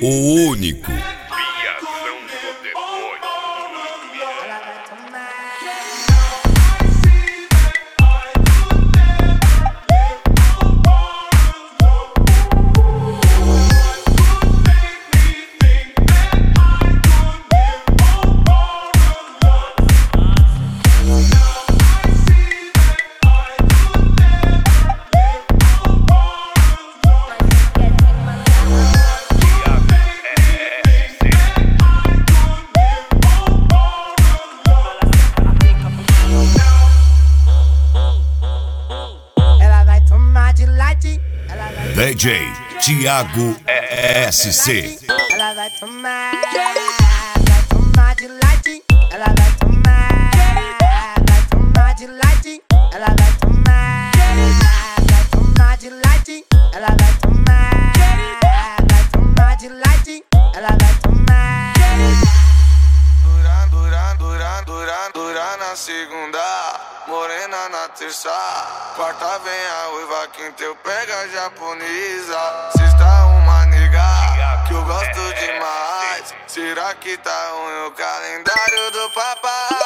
O único. DJ Tiago SC. Ela vai tomar, vai tomar de ladinho. Ela vai tomar, vai tomar de ladinho. Ela vai tomar, vai tomar de ladinho. Ela vai tomar, vai tomar de ladinho. Ela vai tomar. Duran, duran, duran, duran, duran na segunda. Morena na terça. Quarta vem a uiva, quinta eu pego a japonesa. Sexta uma nega que eu gosto demais. Será que tá ruim o calendário do papai?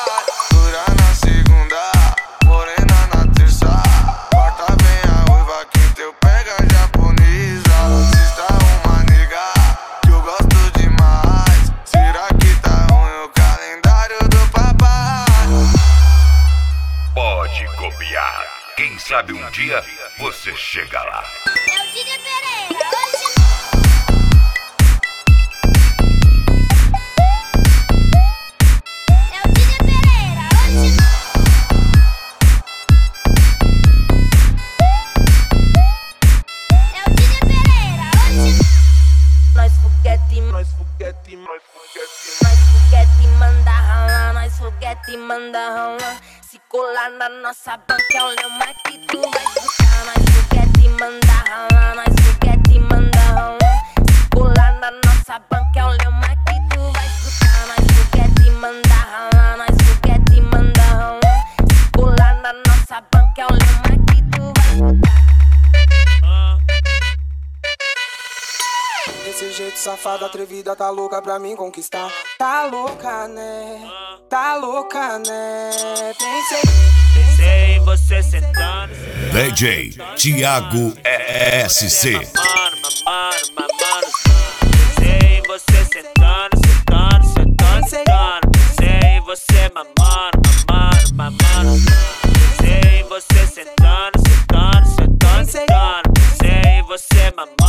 Quem sabe um dia você chega lá. É o Didi Pereira, hoje É o Didi Pereira, hoje É o Didi Pereira, hoje Nós foguete, nós foguete, nós foguete. Nós foguete manda ralar, Se colar na nossa banca é o lema que tu vai escutar. Nós foguete manda ralar, nós foguete manda ralar. Se colar na nossa banca é o lema que tu vai escutar. Nós foguete manda ralar, nós foguete manda ralar. Se colar na nossa banca é o lema que tu vai escutar. Desse jeito safado, atrevida, tá louca pra mim conquistar. Tá louca, né? Tá louca, né? Pensei. Pensei em você sentando. DJ Tiago SC. Mamando, mamando, mamando. Pensei em você sentando, sentando, sentando, sentando. Pensei em você mamando, mamando, mamando. Pensei em você sentando, sentando, sentando, sentando. Pensei em você mamando,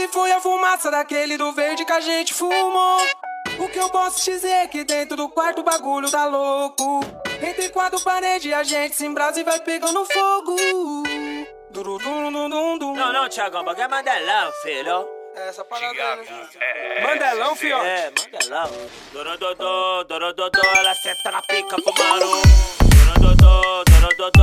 se foi a fumaça daquele do verde que a gente fumou. O que eu posso dizer é que dentro do quarto o bagulho tá louco. Entre quatro paredes a gente se embrasa e vai pegando fogo. Não, não, Thiagão, bagulho é Mandelão, filho. Essa parada né? Mandelão, fiote. É, Mandelão. Dorododô, dorododô, ela senta na pica fumando. Dorododô, dorododô,